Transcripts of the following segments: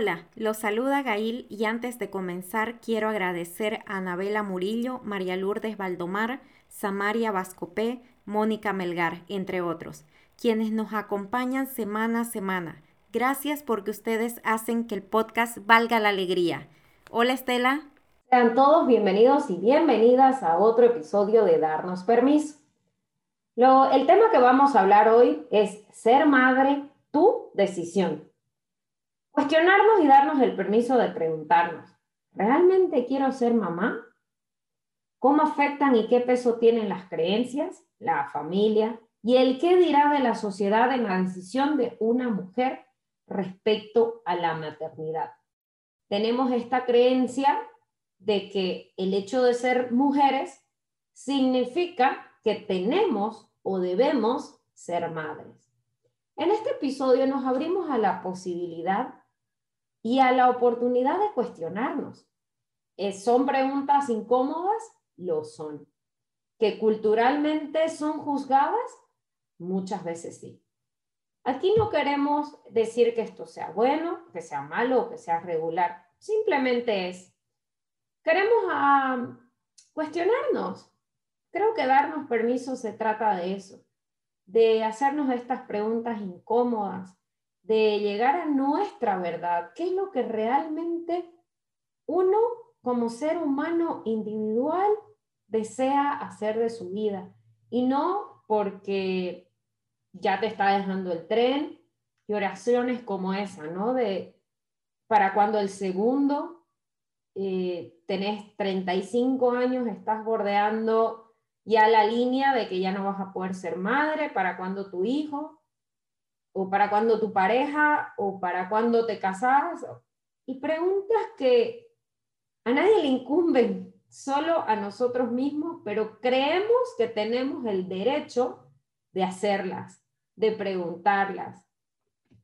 Hola, los saluda Gail y antes de comenzar quiero agradecer a Anabela Murillo, María Lourdes Valdomar, Samaria Vascopé, Mónica Melgar, entre otros, quienes nos acompañan semana a semana. Gracias porque ustedes hacen que el podcast valga la alegría. Hola Estela. Sean todos bienvenidos y bienvenidas a otro episodio de Darnos Permiso. Lo, el tema que vamos a hablar hoy es ser madre, tu decisión. Cuestionarnos y darnos el permiso de preguntarnos, ¿realmente quiero ser mamá? ¿Cómo afectan y qué peso tienen las creencias, la familia y el qué dirá de la sociedad en la decisión de una mujer respecto a la maternidad? Tenemos esta creencia de que el hecho de ser mujeres significa que tenemos o debemos ser madres. En este episodio nos abrimos a la posibilidad y a la oportunidad de cuestionarnos. Eh, ¿Son preguntas incómodas? Lo son. ¿Que culturalmente son juzgadas? Muchas veces sí. Aquí no queremos decir que esto sea bueno, que sea malo que sea regular. Simplemente es, queremos ah, cuestionarnos. Creo que darnos permiso se trata de eso, de hacernos estas preguntas incómodas, de llegar a nuestra verdad, qué es lo que realmente uno como ser humano individual desea hacer de su vida y no porque ya te está dejando el tren y oraciones como esa, ¿no? De para cuando el segundo eh, tenés 35 años, estás bordeando ya la línea de que ya no vas a poder ser madre, para cuando tu hijo, o para cuando tu pareja, o para cuando te casas, y preguntas que a nadie le incumben, solo a nosotros mismos, pero creemos que tenemos el derecho de hacerlas, de preguntarlas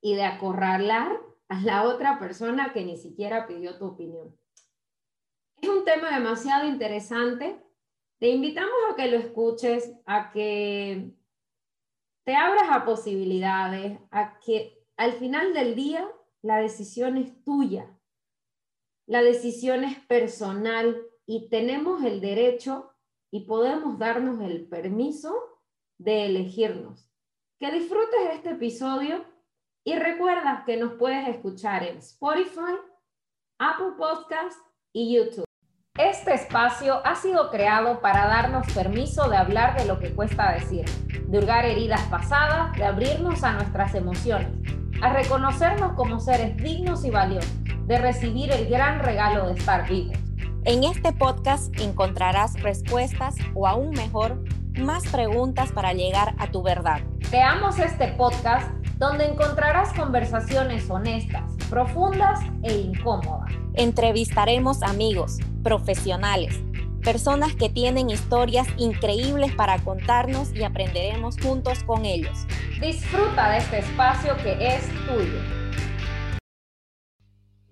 y de acorralar a la otra persona que ni siquiera pidió tu opinión. Es un tema demasiado interesante. Te invitamos a que lo escuches, a que te abras a posibilidades, a que al final del día la decisión es tuya, la decisión es personal y tenemos el derecho y podemos darnos el permiso de elegirnos. Que disfrutes de este episodio y recuerda que nos puedes escuchar en Spotify, Apple Podcast y YouTube. Este espacio ha sido creado para darnos permiso de hablar de lo que cuesta decir, de hurgar heridas pasadas, de abrirnos a nuestras emociones, a reconocernos como seres dignos y valiosos, de recibir el gran regalo de estar vivos. En este podcast encontrarás respuestas o aún mejor, más preguntas para llegar a tu verdad. Creamos este podcast donde encontrarás conversaciones honestas, profundas e incómodas. Entrevistaremos amigos, profesionales, personas que tienen historias increíbles para contarnos y aprenderemos juntos con ellos. Disfruta de este espacio que es tuyo.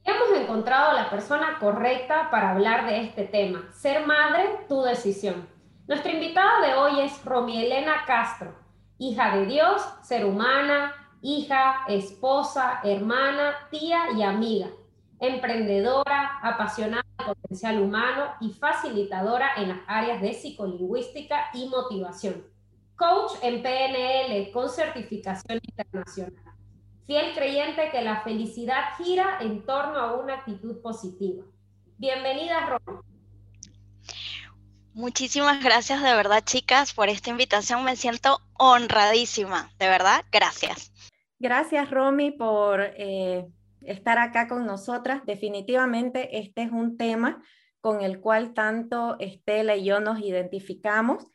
Hemos encontrado a la persona correcta para hablar de este tema. Ser madre, tu decisión. Nuestra invitada de hoy es Romy Elena Castro, hija de Dios, ser humana, hija, esposa, hermana, tía y amiga, emprendedora, apasionada del potencial humano y facilitadora en las áreas de psicolingüística y motivación. Coach en PNL con certificación internacional. Fiel creyente que la felicidad gira en torno a una actitud positiva. Bienvenida, Romy. Muchísimas gracias de verdad, chicas, por esta invitación. Me siento honradísima, de verdad, gracias. Gracias, Romy, por eh, estar acá con nosotras. Definitivamente este es un tema con el cual tanto Estela y yo nos identificamos.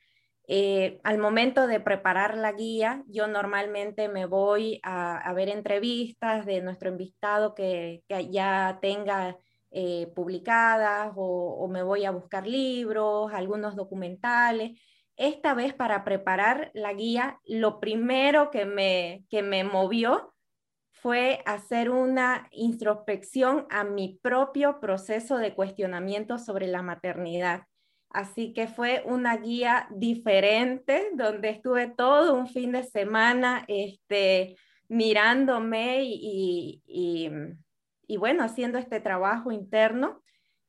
Eh, al momento de preparar la guía, yo normalmente me voy a, ver entrevistas de nuestro invitado que, ya tenga eh, publicadas o, o, me voy a buscar libros, algunos documentales esta vez para preparar la guía, lo primero que me, que me movió fue hacer una introspección a mi propio proceso de cuestionamiento sobre la maternidad. Así que fue una guía diferente donde estuve todo un fin de semana este, mirándome y, y bueno, haciendo este trabajo interno,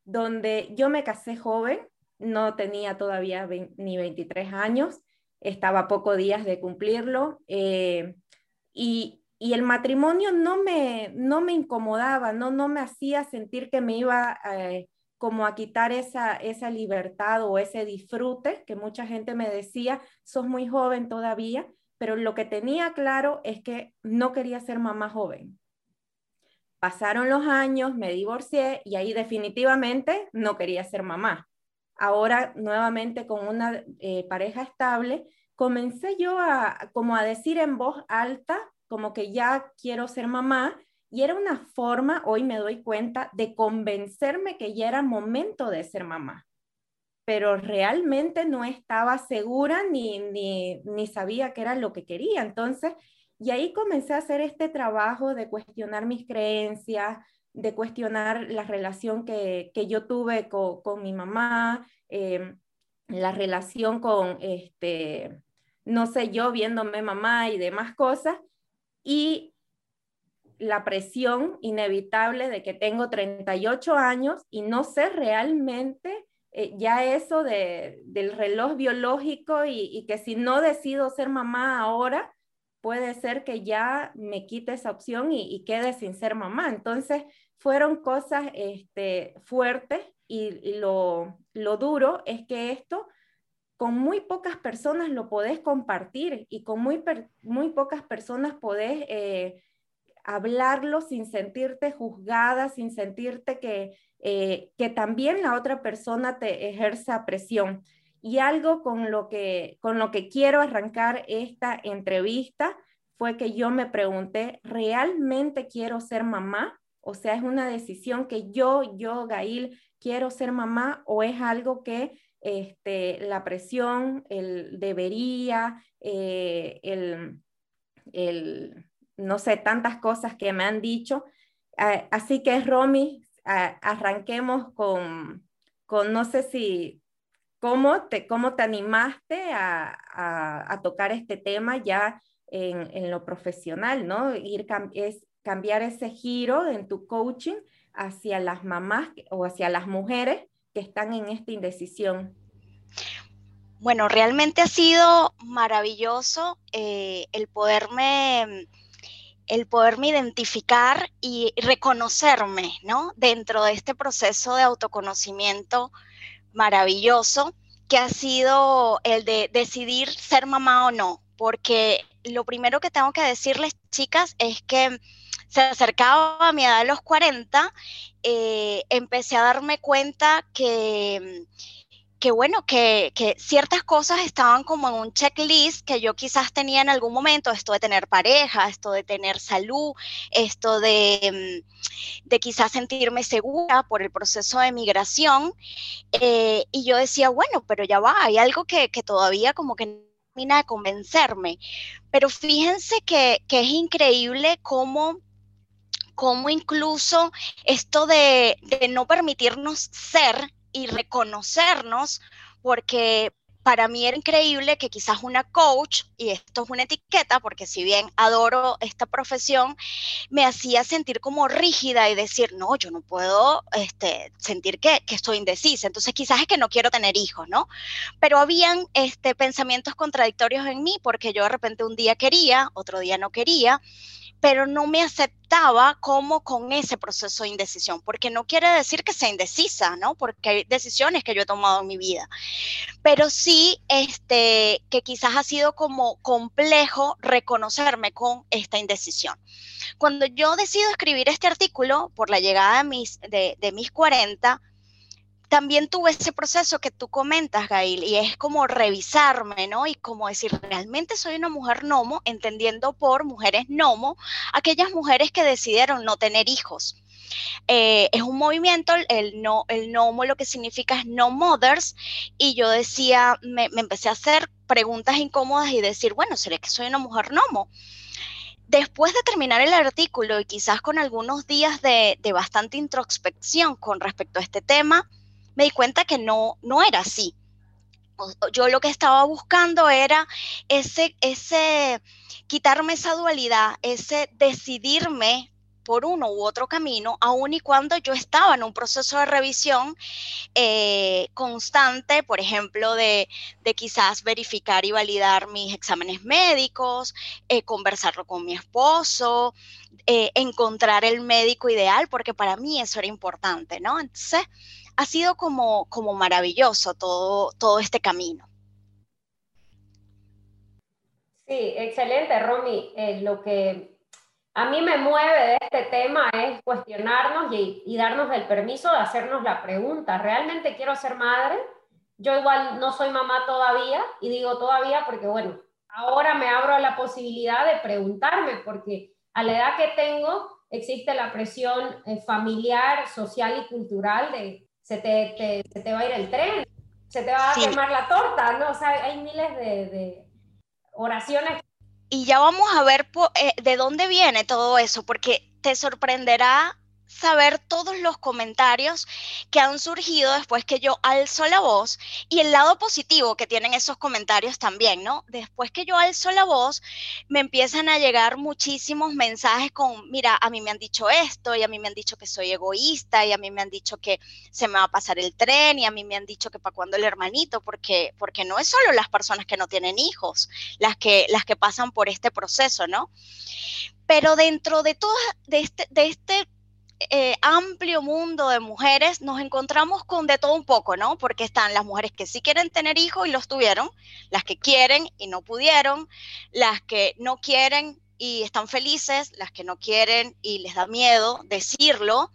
donde yo me casé joven, no tenía todavía ni 23 años, estaba a pocos días de cumplirlo, eh, y, el matrimonio no me, no me incomodaba, no, no me hacía sentir que me iba eh, como a quitar esa, esa libertad o ese disfrute que mucha gente me decía, sos muy joven todavía, pero lo que tenía claro es que no quería ser mamá joven. Pasaron los años, me divorcié y ahí definitivamente no quería ser mamá. Ahora nuevamente con una eh, pareja estable, comencé yo a como a decir en voz alta, como que ya quiero ser mamá y era una forma, hoy me doy cuenta, de convencerme que ya era momento de ser mamá pero realmente no estaba segura ni, ni, ni sabía qué era lo que quería. Entonces, y ahí comencé a hacer este trabajo de cuestionar mis creencias, de cuestionar la relación que, que yo tuve con, con mi mamá, eh, la relación con, este, no sé, yo viéndome mamá y demás cosas, y la presión inevitable de que tengo 38 años y no sé realmente eh, ya eso de, del reloj biológico y que si no decido ser mamá ahora, puede ser que ya me quite esa opción y, quede sin ser mamá. Entonces, fueron cosas este, fuertes y, lo, duro es que esto con muy pocas personas lo podés compartir y con muy, pocas personas podés eh, hablarlo sin sentirte juzgada, sin sentirte que, eh, que también la otra persona te ejerza presión. Y algo con lo que, con lo que quiero arrancar esta entrevista fue que yo me pregunté, ¿realmente quiero ser mamá? O sea, ¿es una decisión que yo, yo, Gail, quiero ser mamá o es algo que este, la presión, el debería, eh, el, el, no sé, tantas cosas que me han dicho. Ah, así que, Romy, ah, arranquemos con, con, no sé si ¿Cómo te, cómo te animaste a, tocar este tema ya en, lo profesional, ¿no? Ir es cambiar ese giro en tu coaching hacia las mamás o hacia las mujeres que están en esta indecisión. Bueno, realmente ha sido maravilloso eh, el poderme el poderme identificar y reconocerme, ¿no? Dentro de este proceso de autoconocimiento maravilloso que ha sido el de decidir ser mamá o no, porque lo primero que tengo que decirles, chicas, es que se acercaba a mi edad de los 40, eh, empecé a darme cuenta que que bueno, que, ciertas cosas estaban como en un checklist que yo quizás tenía en algún momento, esto de tener pareja, esto de tener salud, esto de, mm, de quizás sentirme segura por el proceso de migración. Eh, y yo decía, bueno, pero ya va, hay algo que, todavía como que termina de convencerme. Pero fíjense que, es increíble cómo cómo incluso esto de, de, no permitirnos ser y reconocernos, porque para mí era increíble que quizás una coach, y esto es una etiqueta, porque si bien adoro esta profesión, me hacía sentir como rígida y decir, no, yo no puedo este, sentir que, que estoy indecisa. Entonces quizás es que no quiero tener hijos, ¿no? Pero habían este, pensamientos contradictorios en mí, porque yo de repente un día quería, otro día no quería pero no me aceptaba como con ese proceso de indecisión, porque no quiere decir que sea indecisa, ¿no? Porque hay decisiones que yo he tomado en mi vida, pero sí este, que quizás ha sido como complejo reconocerme con esta indecisión. Cuando yo decido escribir este artículo por la llegada de mis, de, de mis 40, también tuve ese proceso que tú comentas, Gail, y es como revisarme, ¿no? Y como decir, realmente soy una mujer nomo, entendiendo por mujeres nomo aquellas mujeres que decidieron no tener hijos. Eh, es un movimiento, el, no, NOMO lo que significa es No Mothers, y yo decía, me, empecé a hacer preguntas incómodas y decir, bueno, ¿seré que soy una mujer NOMO? Después de terminar el artículo y quizás con algunos días de bastante introspección con respecto a este tema, me di cuenta que no, no era así. Yo lo que estaba buscando era ese, ese, quitarme esa dualidad, ese decidirme por uno u otro camino, aun y cuando yo estaba en un proceso de revisión eh, constante, por ejemplo, de, quizás verificar y validar mis exámenes médicos, eh, conversarlo con mi esposo, eh, encontrar el médico ideal, porque para mí eso era importante, ¿no? Entonces, ha sido como, como maravilloso todo, todo este camino. Sí, excelente, Romy. lo que a mí me mueve de este tema es cuestionarnos y, darnos el permiso de hacernos la pregunta, ¿realmente quiero ser madre? Yo igual no soy mamá todavía y digo todavía porque, bueno, ahora me abro a la posibilidad de preguntarme porque a la edad que tengo existe la presión eh, familiar, social y cultural de se te, se te va a ir el tren, se te va a quemar la torta, ¿no? O sea, hay miles de, de oraciones y ya vamos a ver eh, de dónde viene todo eso, porque te sorprenderá saber todos los comentarios que han surgido después que yo alzo la voz y el lado positivo que tienen esos comentarios también, ¿no? Después que yo alzo la voz, me empiezan a llegar muchísimos mensajes con, mira, a mí me han dicho esto y a mí me han dicho que soy egoísta y a mí me han dicho que se me va a pasar el tren y a mí me han dicho que para cuándo el hermanito, porque, porque no es solo las personas que no tienen hijos las que, las que pasan por este proceso, ¿no? Pero dentro de todo, de este, de este eh, amplio mundo de mujeres nos encontramos con de todo un poco, ¿no? Porque están las mujeres que sí quieren tener hijos y los tuvieron, las que quieren y no pudieron, las que no quieren y están felices, las que no quieren y les da miedo decirlo,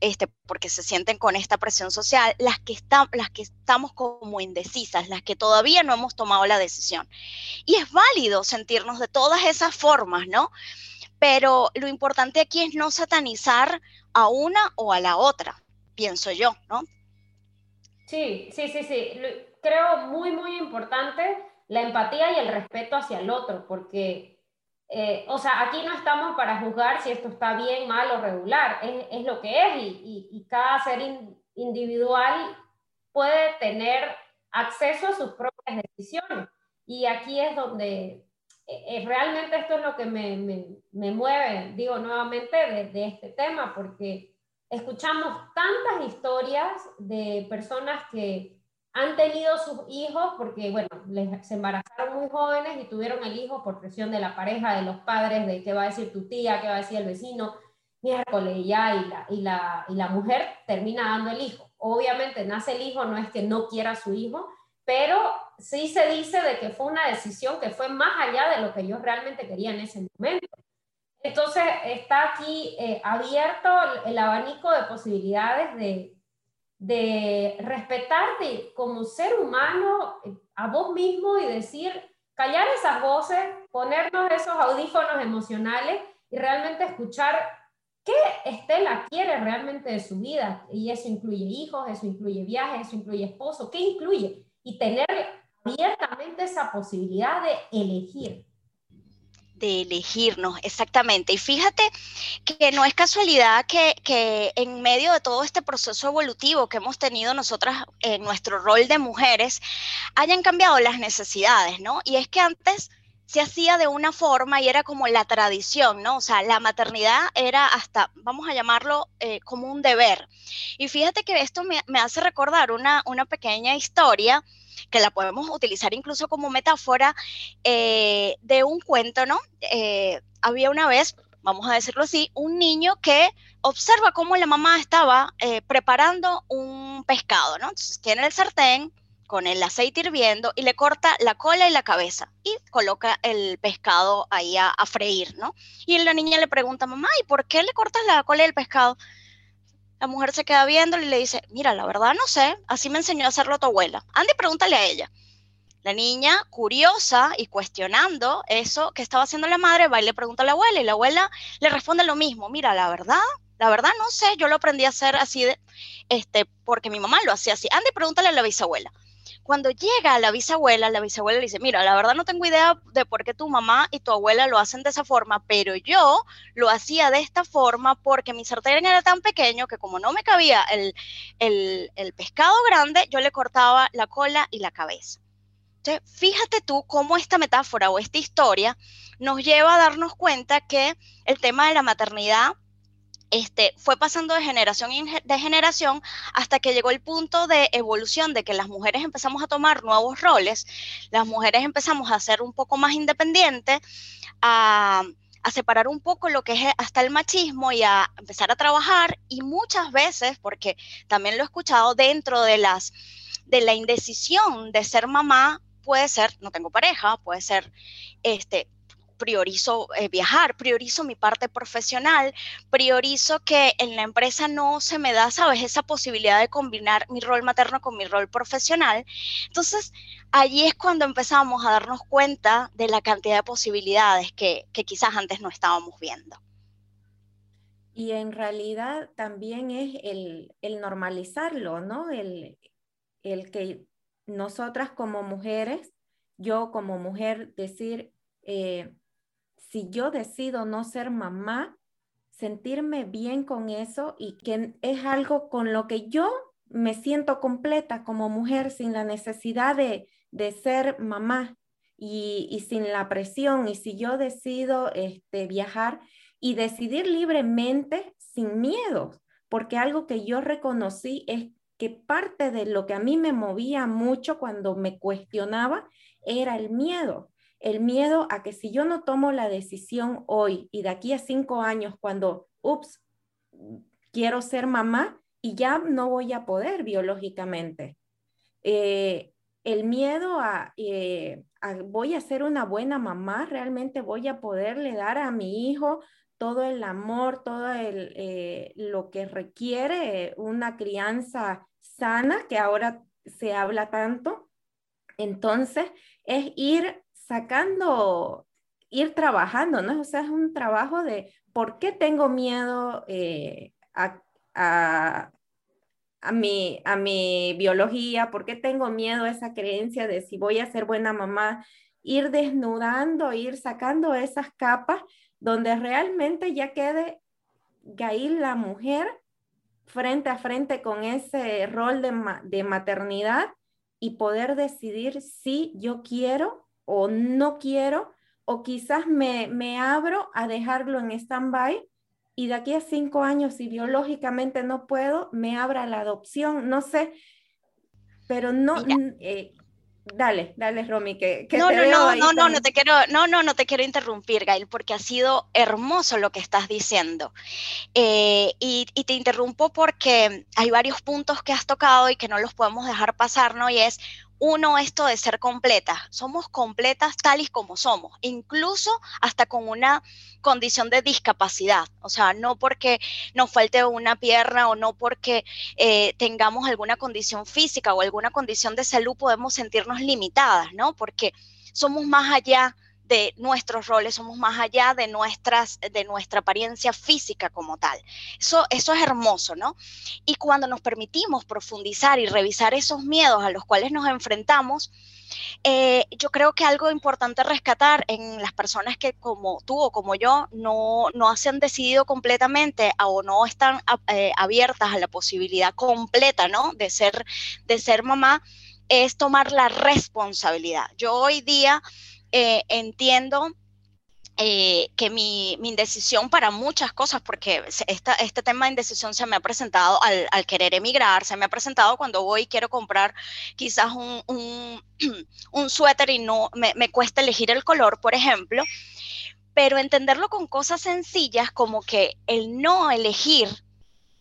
este, porque se sienten con esta presión social, las que, están, las que estamos como indecisas, las que todavía no hemos tomado la decisión. Y es válido sentirnos de todas esas formas, ¿no? Pero lo importante aquí es no satanizar a una o a la otra, pienso yo, ¿no? Sí, sí, sí, sí. Creo muy, muy importante la empatía y el respeto hacia el otro, porque, eh, o sea, aquí no estamos para juzgar si esto está bien, mal o regular, es, lo que es y, cada ser individual puede tener acceso a sus propias decisiones. Y aquí es donde eh, realmente esto es lo que me, me, mueve, digo nuevamente, de, este tema, porque escuchamos tantas historias de personas que han tenido sus hijos porque, bueno, les, se embarazaron muy jóvenes y tuvieron el hijo por presión de la pareja, de los padres, de qué va a decir tu tía, qué va a decir el vecino, miércoles ya, y la, y, la, y la mujer termina dando el hijo. Obviamente nace el hijo, no es que no quiera a su hijo, pero sí se dice de que fue una decisión que fue más allá de lo que yo realmente quería en ese momento. Entonces está aquí eh, abierto el, abanico de posibilidades de, de respetarte como ser humano eh, a vos mismo y decir, callar esas voces, ponernos esos audífonos emocionales y realmente escuchar qué Estela quiere realmente de su vida. Y eso incluye hijos, eso incluye viajes, eso incluye esposo, ¿qué incluye? Y tener abiertamente esa posibilidad de elegir. De elegirnos, exactamente. Y fíjate que no es casualidad que, que, en medio de todo este proceso evolutivo que hemos tenido nosotras en nuestro rol de mujeres, hayan cambiado las necesidades, ¿no? Y es que antes se hacía de una forma y era como la tradición, ¿no? O sea, la maternidad era hasta, vamos a llamarlo, eh, como un deber. Y fíjate que esto me, hace recordar una, una, pequeña historia que la podemos utilizar incluso como metáfora eh, de un cuento, ¿no? Eh, había una vez, vamos a decirlo así, un niño que observa cómo la mamá estaba preparando un pescado, ¿no? Entonces tiene el sartén, con el aceite hirviendo y le corta la cola y la cabeza y coloca el pescado ahí a, freír, ¿no? Y la niña le pregunta, mamá, ¿y por qué le cortas la cola y el pescado? La mujer se queda viendo y le dice, mira, la verdad no sé, así me enseñó a hacerlo tu abuela. Andy, pregúntale a ella. La niña, curiosa y cuestionando eso que estaba haciendo la madre, va y le pregunta a la abuela y la abuela le responde lo mismo, mira, la verdad, la verdad no sé, yo lo aprendí a hacer así de, este, porque mi mamá lo hacía así. Andy, pregúntale a la bisabuela. Cuando llega la bisabuela, la bisabuela le dice, mira, la verdad no tengo idea de por qué tu mamá y tu abuela lo hacen de esa forma, pero yo lo hacía de esta forma porque mi sartén era tan pequeño que como no me cabía el, el pescado grande, yo le cortaba la cola y la cabeza. Entonces, fíjate tú cómo esta metáfora o esta historia nos lleva a darnos cuenta que el tema de la maternidad este, fue pasando de generación de generación hasta que llegó el punto de evolución de que las mujeres empezamos a tomar nuevos roles, las mujeres empezamos a ser un poco más independientes, a, a separar un poco lo que es hasta el machismo y a empezar a trabajar y muchas veces, porque también lo he escuchado dentro de las de la indecisión de ser mamá, puede ser no tengo pareja, puede ser este priorizo eh, viajar, priorizo mi parte profesional, priorizo que en la empresa no se me da, sabes, esa posibilidad de combinar mi rol materno con mi rol profesional. Entonces, allí es cuando empezamos a darnos cuenta de la cantidad de posibilidades que, quizás antes no estábamos viendo. Y en realidad también es el, normalizarlo, ¿no? El, el que nosotras como mujeres, yo como mujer, decir, eh, si yo decido no ser mamá, sentirme bien con eso y que es algo con lo que yo me siento completa como mujer sin la necesidad de, ser mamá y, sin la presión. Y si yo decido este, viajar y decidir libremente sin miedo, porque algo que yo reconocí es que parte de lo que a mí me movía mucho cuando me cuestionaba era el miedo el miedo a que si yo no tomo la decisión hoy y de aquí a cinco años, cuando, ups, quiero ser mamá y ya no voy a poder biológicamente. Eh, el miedo eh, a, voy a ser una buena mamá, realmente voy a poderle dar a mi hijo todo el amor, todo el, eh, lo que requiere una crianza sana, que ahora se habla tanto. Entonces, es ir sacando, ir trabajando, ¿no? O sea, es un trabajo de por qué tengo miedo eh, a, a, mi, a mi biología, por qué tengo miedo a esa creencia de si voy a ser buena mamá, ir desnudando, ir sacando esas capas donde realmente ya quede ahí la mujer frente a frente con ese rol de, de maternidad y poder decidir si yo quiero o no quiero, o quizás me, me abro a dejarlo en stand-by y de aquí a cinco años, si biológicamente no puedo, me abra la adopción, no sé, pero no, eh, dale, dale, Romy, que, que no, te no, veo no, ahí no, no, no te quiero, no, no, no te quiero interrumpir, Gail, porque ha sido hermoso lo que estás diciendo. Eh, y, y, te interrumpo porque hay varios puntos que has tocado y que no los podemos dejar pasar, ¿no? Y es, uno esto de ser completas. Somos completas tal y como somos, incluso hasta con una condición de discapacidad. O sea, no porque nos falte una pierna o no porque eh, tengamos alguna condición física o alguna condición de salud podemos sentirnos limitadas, ¿no? Porque somos más allá de nuestros roles, somos más allá de, nuestras, de nuestra apariencia física como tal. Eso, eso es hermoso, ¿no? Y cuando nos permitimos profundizar y revisar esos miedos a los cuales nos enfrentamos, eh, yo creo que algo importante rescatar en las personas que como tú o como yo no, no se han decidido completamente o no están eh, abiertas a la posibilidad completa, ¿no? De ser, de ser mamá, es tomar la responsabilidad. Yo hoy día eh, entiendo eh, que mi, indecisión para muchas cosas, porque este tema de indecisión se me ha presentado al, querer emigrar, se me ha presentado cuando voy y quiero comprar quizás un, suéter y no me, cuesta elegir el color, por ejemplo, pero entenderlo con cosas sencillas como que el no elegir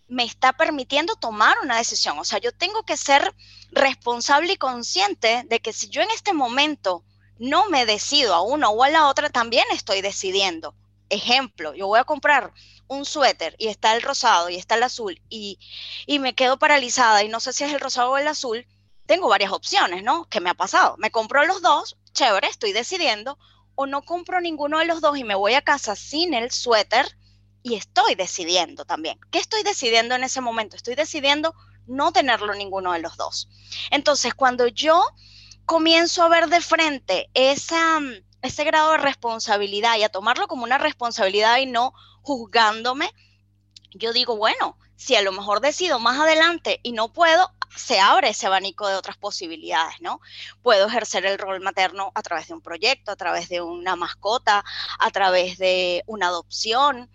me está permitiendo tomar una decisión. O sea, yo tengo que ser responsable y consciente de que si yo en este momento no me decido a una o a la otra, también estoy decidiendo. Ejemplo, yo voy a comprar un suéter y está el rosado y está el azul y, me quedo paralizada y no sé si es el rosado o el azul, tengo varias opciones, ¿no? ¿Qué me ha pasado? Me compro los dos, chévere, estoy decidiendo, o no compro ninguno de los dos y me voy a casa sin el suéter y estoy decidiendo también. ¿Qué estoy decidiendo en ese momento? Estoy decidiendo no tenerlo ninguno de los dos. Entonces, cuando yo comienzo a ver de frente esa, ese grado de responsabilidad y a tomarlo como una responsabilidad y no juzgándome, yo digo, bueno, si a lo mejor decido más adelante y no puedo, se abre ese abanico de otras posibilidades, ¿no? Puedo ejercer el rol materno a través de un proyecto, a través de una mascota, a través de una adopción.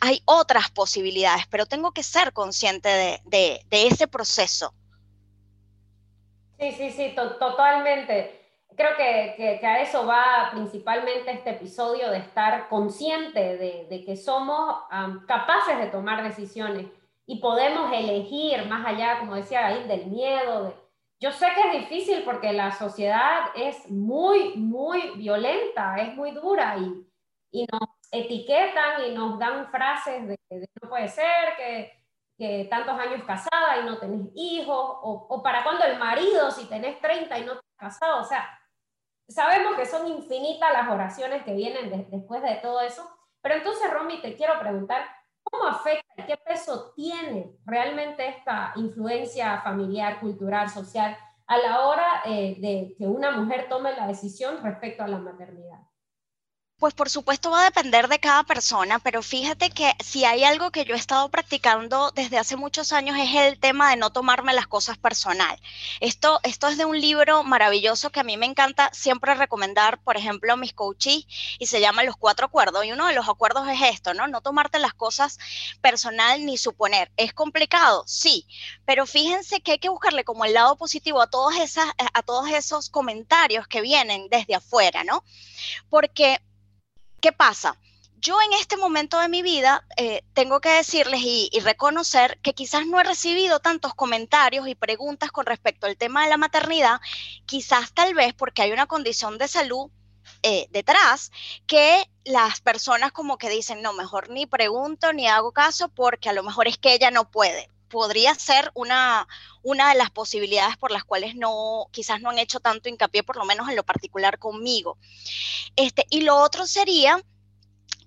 hay otras posibilidades, pero tengo que ser consciente de, ese proceso. Sí, sí, sí, totalmente. Creo que, a eso va principalmente este episodio de estar consciente de, que somos capaces de tomar decisiones y podemos elegir más allá, como decía ahí, del miedo. Yo sé que es difícil porque la sociedad es muy, muy violenta, es muy dura y, y nos etiquetan y nos dan frases de, que no puede ser, que, tantos años casada y no tenés hijos, o, para cuando el marido si tenés 30 y no estás casado, o sea, sabemos que son infinitas las oraciones que vienen después de todo eso, pero entonces, Romy, te quiero preguntar, ¿cómo afecta y qué peso tiene realmente esta influencia familiar, cultural, social a la hora eh, de que una mujer tome la decisión respecto a la maternidad? Pues por supuesto va a depender de cada persona, pero fíjate que si hay algo que yo he estado practicando desde hace muchos años es el tema de no tomarme las cosas personal. Esto, esto es de un libro maravilloso que a mí me encanta siempre recomendar, por ejemplo, a mis coaches, y se llama Los Cuatro Acuerdos. Y uno de los acuerdos es esto, ¿no? No tomarte las cosas personal ni suponer. ¿Es complicado? Sí, pero fíjense que hay que buscarle como el lado positivo a, esas, a todos esos comentarios que vienen desde afuera, ¿no? Porque ¿Qué pasa? Yo en este momento de mi vida eh, tengo que decirles y, reconocer que quizás no he recibido tantos comentarios y preguntas con respecto al tema de la maternidad, quizás tal vez porque hay una condición de salud eh, detrás que las personas como que dicen, no, mejor ni pregunto ni hago caso porque a lo mejor es que ella no puede. Podría ser una, una de las posibilidades por las cuales no, quizás no han hecho tanto hincapié, por lo menos en lo particular conmigo. Este, y lo otro sería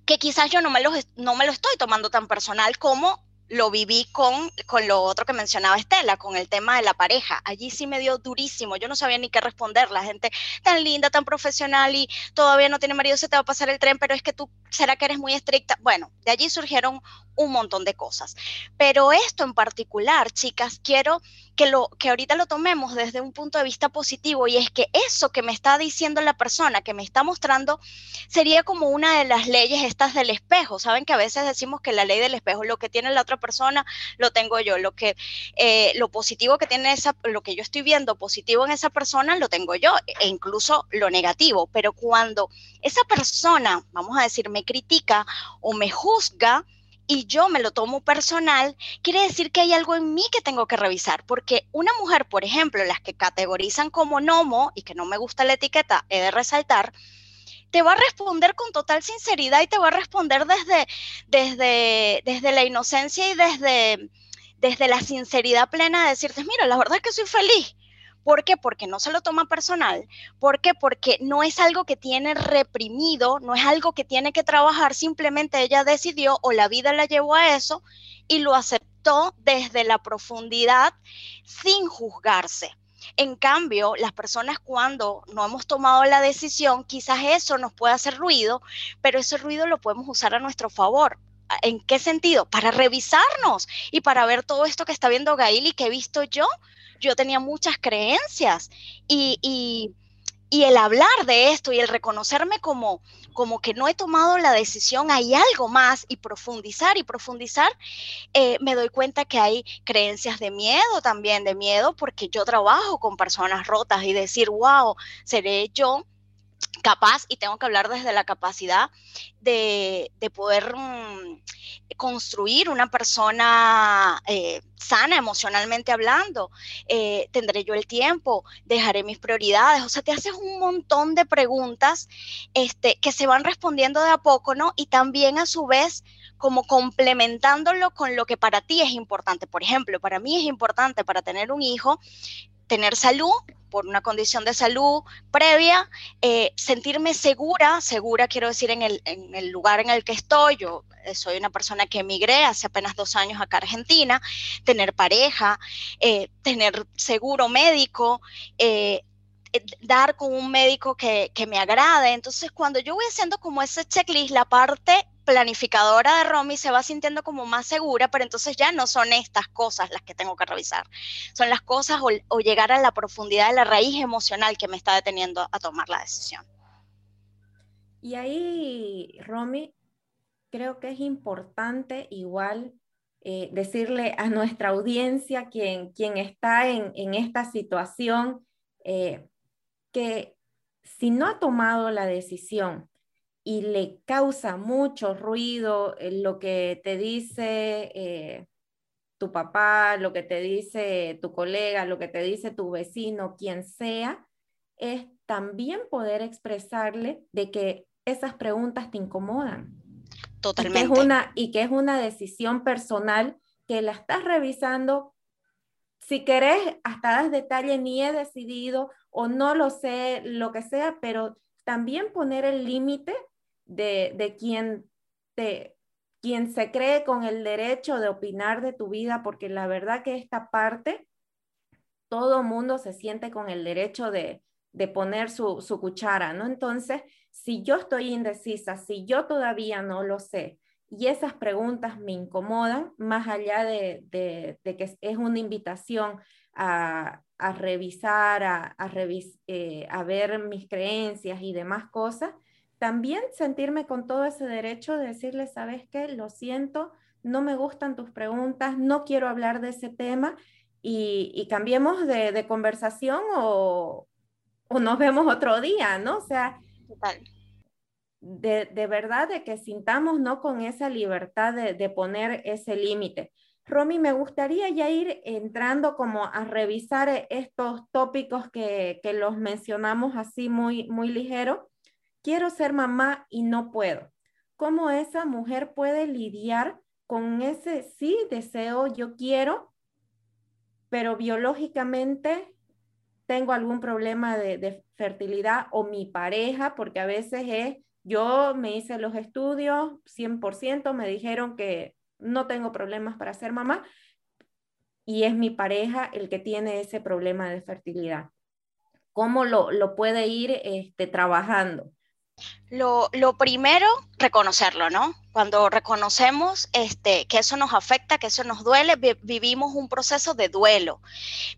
que quizás yo no me, lo, no me lo estoy tomando tan personal como lo viví con, con lo otro que mencionaba Estela, con el tema de la pareja. Allí sí me dio durísimo. Yo no sabía ni qué responder. La gente tan linda, tan profesional y todavía no tiene marido, se te va a pasar el tren, pero es que tú, ¿será que eres muy estricta? Bueno, de allí surgieron un montón de cosas. Pero esto en particular, chicas, quiero que, lo, que ahorita lo tomemos desde un punto de vista positivo y es que eso que me está diciendo la persona, que me está mostrando, sería como una de las leyes estas del espejo. Saben que a veces decimos que la ley del espejo, lo que tiene la otra persona, lo tengo yo. Lo que, eh, lo positivo que tiene esa, lo que yo estoy viendo positivo en esa persona, lo tengo yo, e incluso lo negativo. Pero cuando esa persona, vamos a decir, me critica o me juzga, y yo me lo tomo personal, quiere decir que hay algo en mí que tengo que revisar, porque una mujer, por ejemplo, las que categorizan como nomo y que no me gusta la etiqueta, he de resaltar, te va a responder con total sinceridad y te va a responder desde, desde, desde la inocencia y desde, desde la sinceridad plena de decirte, mira, la verdad es que soy feliz ¿Por qué? Porque no se lo toma personal. ¿Por qué? Porque no es algo que tiene reprimido, no es algo que tiene que trabajar, simplemente ella decidió o la vida la llevó a eso y lo aceptó desde la profundidad sin juzgarse. En cambio, las personas cuando no hemos tomado la decisión, quizás eso nos puede hacer ruido, pero ese ruido lo podemos usar a nuestro favor. ¿En qué sentido? Para revisarnos y para ver todo esto que está viendo Gail y que he visto yo yo tenía muchas creencias y, el hablar de esto y el reconocerme como, como que no he tomado la decisión, hay algo más y profundizar y profundizar, eh, me doy cuenta que hay creencias de miedo también, de miedo porque yo trabajo con personas rotas y decir, wow, seré yo capaz, y tengo que hablar desde la capacidad de, poder mm, construir una persona eh, sana emocionalmente hablando, eh, tendré yo el tiempo, dejaré mis prioridades, o sea, te haces un montón de preguntas este, que se van respondiendo de a poco, ¿no? Y también a su vez como complementándolo con lo que para ti es importante. Por ejemplo, para mí es importante para tener un hijo tener salud por una condición de salud previa, eh, sentirme segura, segura quiero decir en el, lugar en el que estoy, yo eh, soy una persona que emigré hace apenas dos años acá a Argentina, tener pareja, eh, tener seguro médico, dar con un médico que, que, me agrade. Entonces, cuando yo voy haciendo como ese checklist, la parte planificadora de Romy se va sintiendo como más segura, pero entonces ya no son estas cosas las que tengo que revisar, son las cosas o, llegar a la profundidad de la raíz emocional que me está deteniendo a tomar la decisión. Y ahí, Romy, creo que es importante igual eh, decirle a nuestra audiencia, quien, quien está en, en esta situación, eh, que si no ha tomado la decisión y le causa mucho ruido eh, lo que te dice tu papá, lo que te dice tu colega, lo que te dice tu vecino, quien sea, es también poder expresarle de que esas preguntas te incomodan, Totalmente. Y que, es una, y que es una decisión personal que la estás revisando. Si querés, hasta das detalle, ni he decidido o no lo sé, lo que sea, pero también poner el límite de, de quien, te, quien se cree con el derecho de opinar de tu vida, porque la verdad que esta parte, todo mundo se siente con el derecho de, de poner su, su cuchara, ¿no? Entonces, si yo estoy indecisa, si yo todavía no lo sé y esas preguntas me incomodan, más allá de, que es una invitación a, revisar, a, eh, a, ver mis creencias y demás cosas, también sentirme con todo ese derecho de decirle, ¿sabes qué? Lo siento, no me gustan tus preguntas, no quiero hablar de ese tema y, cambiemos de, de conversación o, o nos vemos otro día, ¿no? O sea, de, de, verdad de que sintamos no con esa libertad de, de poner ese límite. Romy, me gustaría ya ir entrando como a revisar estos tópicos que, que los mencionamos así muy, muy ligero. Quiero ser mamá y no puedo. ¿Cómo esa mujer puede lidiar con ese sí deseo, yo quiero, pero biológicamente tengo algún problema de, fertilidad o mi pareja, porque a veces es, yo me hice los estudios 100%, me dijeron que no tengo problemas para ser mamá y es mi pareja el que tiene ese problema de fertilidad. ¿Cómo lo, lo puede ir este, trabajando? Lo, lo, primero, reconocerlo, ¿no? Cuando reconocemos este, que eso nos afecta, que eso nos duele, vivimos un proceso de duelo.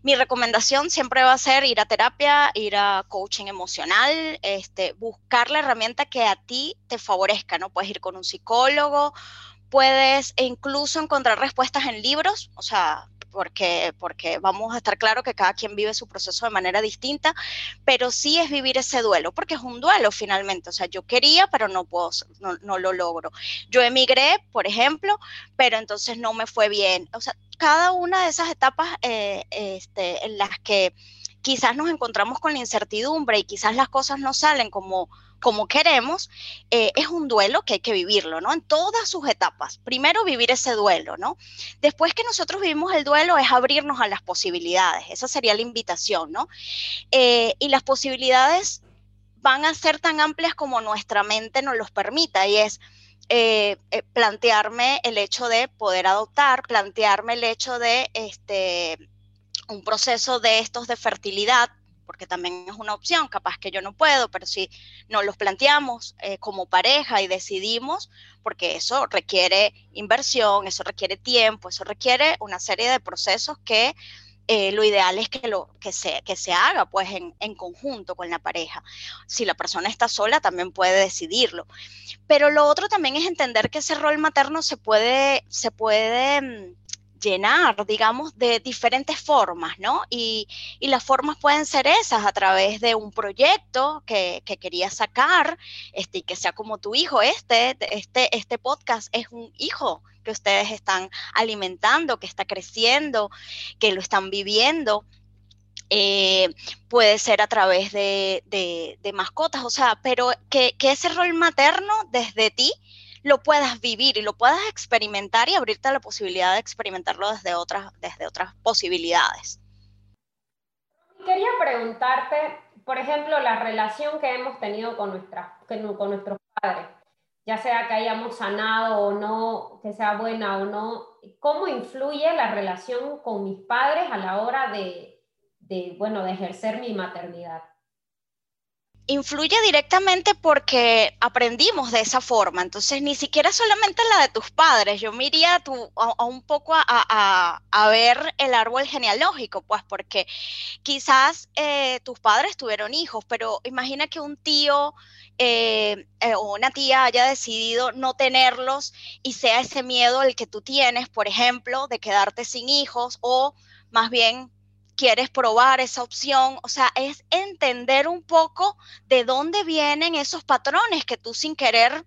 Mi recomendación siempre va a ser ir a terapia, ir a coaching emocional, este, buscar la herramienta que a ti te favorezca, ¿no? Puedes ir con un psicólogo, puedes incluso encontrar respuestas en libros, o sea, porque, porque vamos a estar claro que cada quien vive su proceso de manera distinta, pero sí es vivir ese duelo, porque es un duelo finalmente. O sea, yo quería, pero no puedo, no, lo logro. Yo emigré, por ejemplo, pero entonces no me fue bien. O sea, cada una de esas etapas eh, este, en las que quizás nos encontramos con la incertidumbre y quizás las cosas no salen como como queremos, eh, es un duelo que hay que vivirlo, ¿no? En todas sus etapas. Primero vivir ese duelo, ¿no? Después que nosotros vivimos el duelo es abrirnos a las posibilidades. Esa sería la invitación, ¿no? Eh, y las posibilidades van a ser tan amplias como nuestra mente nos los permita y es... Eh, plantearme el hecho de poder adoptar, plantearme el hecho de este, un proceso de estos de fertilidad, porque también es una opción, capaz que yo no puedo, pero si nos los planteamos eh, como pareja y decidimos, porque eso requiere inversión, eso requiere tiempo, eso requiere una serie de procesos que eh, lo ideal es que, lo, que, se, que se haga pues en, en, conjunto con la pareja. Si la persona está sola, también puede decidirlo. Pero lo otro también es entender que ese rol materno se puede, se puede mm, llenar, digamos, de diferentes formas, ¿no? Y, las formas pueden ser esas a través de un proyecto que, que querías sacar, este, y que sea como tu hijo, este, este, este podcast es un hijo que ustedes están alimentando, que está creciendo, que lo están viviendo. Eh, puede ser a través de, de, mascotas, o sea, pero que, que ese rol materno desde ti lo puedas vivir y lo puedas experimentar y abrirte la posibilidad de experimentarlo desde otras, desde otras posibilidades. Quería preguntarte, por ejemplo, la relación que hemos tenido con, nuestra, con nuestros padres, ya sea que hayamos sanado o no, que sea buena o no, ¿cómo influye la relación con mis padres a la hora de, de bueno, de ejercer mi maternidad? Influye directamente porque aprendimos de esa forma. Entonces, ni siquiera solamente la de tus padres. Yo me iría a, un poco a, ver el árbol genealógico, pues porque quizás eh, tus padres tuvieron hijos, pero imagina que un tío eh, eh, o una tía haya decidido no tenerlos y sea ese miedo el que tú tienes, por ejemplo, de quedarte sin hijos o más bien quieres probar esa opción, o sea, es entender un poco de dónde vienen esos patrones que tú sin querer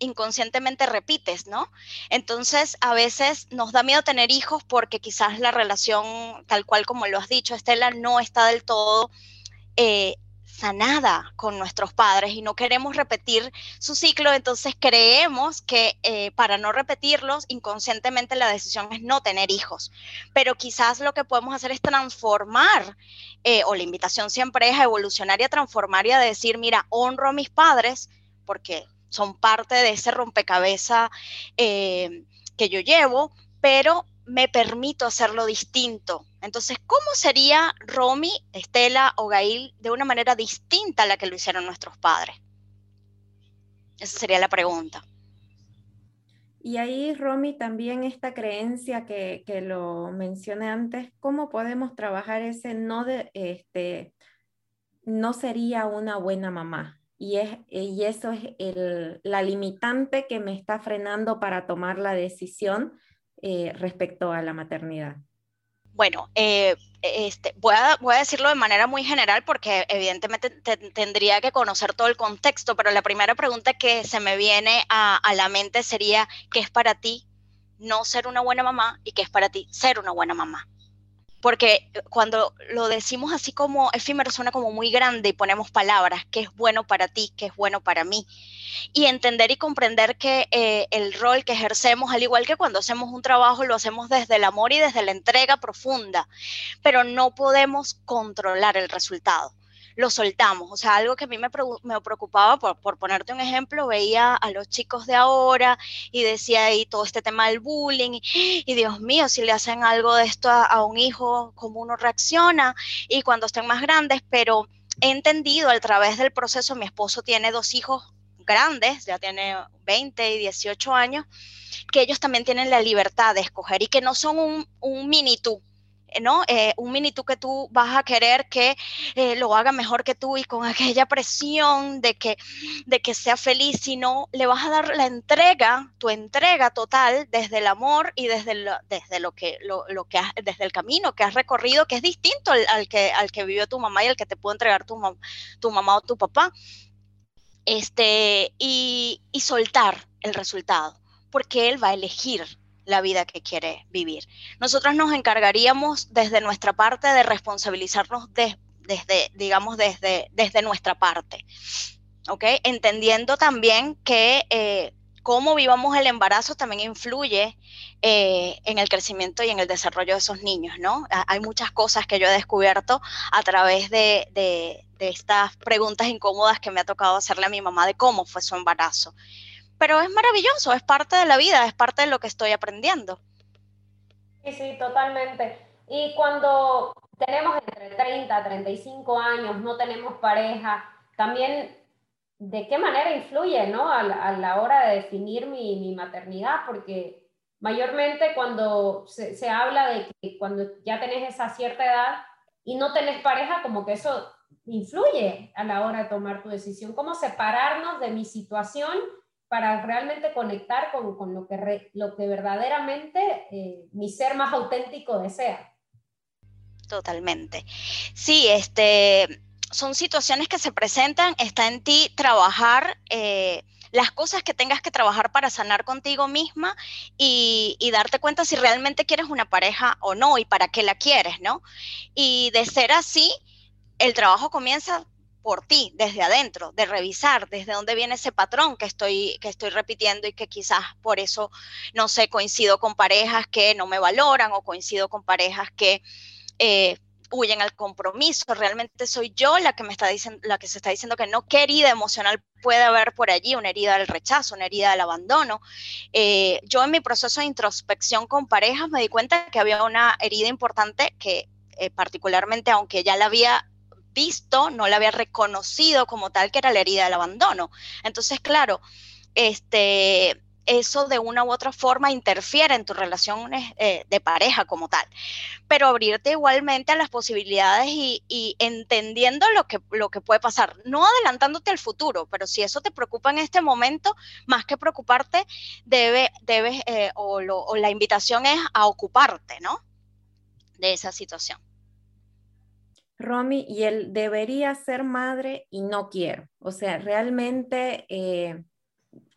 inconscientemente repites, ¿no? Entonces, a veces nos da miedo tener hijos porque quizás la relación, tal cual como lo has dicho, Estela, no está del todo eh, sanada con nuestros padres y no queremos repetir su ciclo, entonces creemos que eh, para no repetirlos, inconscientemente la decisión es no tener hijos. Pero quizás lo que podemos hacer es transformar, eh, o la invitación siempre es a evolucionar y a transformar y a decir, mira, honro a mis padres porque son parte de ese rompecabezas eh, que yo llevo, pero me permito hacerlo distinto. Entonces, ¿cómo sería Romy, Estela o Gail de una manera distinta a la que lo hicieron nuestros padres? Esa sería la pregunta. Y ahí, Romy, también esta creencia que, lo mencioné antes, ¿cómo podemos trabajar ese no de, este, no sería una buena mamá? Y, es, y eso es el, la limitante que me está frenando para tomar la decisión eh, respecto a la maternidad? Bueno, eh, este, voy, a, voy, a, decirlo de manera muy general porque evidentemente tendría que conocer todo el contexto, pero la primera pregunta que se me viene a, a la mente sería, ¿qué es para ti no ser una buena mamá y qué es para ti ser una buena mamá? Porque cuando lo decimos así como efímero suena como muy grande y ponemos palabras, qué es bueno para ti, qué es bueno para mí. Y entender y comprender que eh, el rol que ejercemos, al igual que cuando hacemos un trabajo, lo hacemos desde el amor y desde la entrega profunda, pero no podemos controlar el resultado lo soltamos. O sea, algo que a mí me, preocupaba, por, por, ponerte un ejemplo, veía a los chicos de ahora y decía ahí todo este tema del bullying y, Dios mío, si le hacen algo de esto a, un hijo, ¿cómo uno reacciona? Y cuando estén más grandes, pero he entendido a través del proceso, mi esposo tiene dos hijos grandes, ya tiene 20 y 18 años, que ellos también tienen la libertad de escoger y que no son un, un mini tú, ¿no? Eh, un mini tú que tú vas a querer que eh, lo haga mejor que tú y con aquella presión de que, de que sea feliz, sino le vas a dar la entrega, tu entrega total desde el amor y desde lo, desde lo que, que desde el camino que has recorrido, que es distinto al, que, al que vivió tu mamá y al que te pudo entregar tu, tu mamá o tu papá. Este, y, y soltar el resultado, porque él va a elegir la vida que quiere vivir. Nosotros nos encargaríamos desde nuestra parte de responsabilizarnos desde, digamos, desde, desde nuestra parte. ¿Ok? Entendiendo también que eh, cómo vivamos el embarazo también influye eh, en el crecimiento y en el desarrollo de esos niños, ¿no? Hay muchas cosas que yo he descubierto a través de, de estas preguntas incómodas que me ha tocado hacerle a mi mamá de cómo fue su embarazo pero es maravilloso, es parte de la vida, es parte de lo que estoy aprendiendo. Sí, sí, totalmente. Y cuando tenemos entre 30, 35 años, no tenemos pareja, también de qué manera influye ¿no? a, la, hora de definir mi, mi, maternidad, porque mayormente cuando se, se, habla de que cuando ya tenés esa cierta edad y no tenés pareja, como que eso influye a la hora de tomar tu decisión, cómo separarnos de mi situación para realmente conectar con, con lo, que lo que verdaderamente eh, mi ser más auténtico desea. Totalmente. Sí, este, son situaciones que se presentan, está en ti trabajar eh, las cosas que tengas que trabajar para sanar contigo misma y, y, darte cuenta si realmente quieres una pareja o no y para qué la quieres, ¿no? Y de ser así, el trabajo comienza por ti, desde adentro, de revisar desde dónde viene ese patrón que estoy, que estoy repitiendo y que quizás por eso, no sé, coincido con parejas que no me valoran o coincido con parejas que eh, huyen al compromiso. Realmente soy yo la que me está diciendo, la que se está diciendo que no, qué herida emocional puede haber por allí, una herida del rechazo, una herida del abandono. Eh, yo en mi proceso de introspección con parejas me di cuenta que había una herida importante que eh, particularmente, aunque ya la había visto, no la había reconocido como tal que era la herida del abandono. Entonces, claro, este, eso de una u otra forma interfiere en tus relaciones eh, de pareja como tal. Pero abrirte igualmente a las posibilidades y, entendiendo lo que, lo que puede pasar, no adelantándote al futuro, pero si eso te preocupa en este momento, más que preocuparte, debe, debes, eh, o, o la invitación es a ocuparte, ¿no? De esa situación. Romy, y él debería ser madre y no quiero. O sea, realmente eh,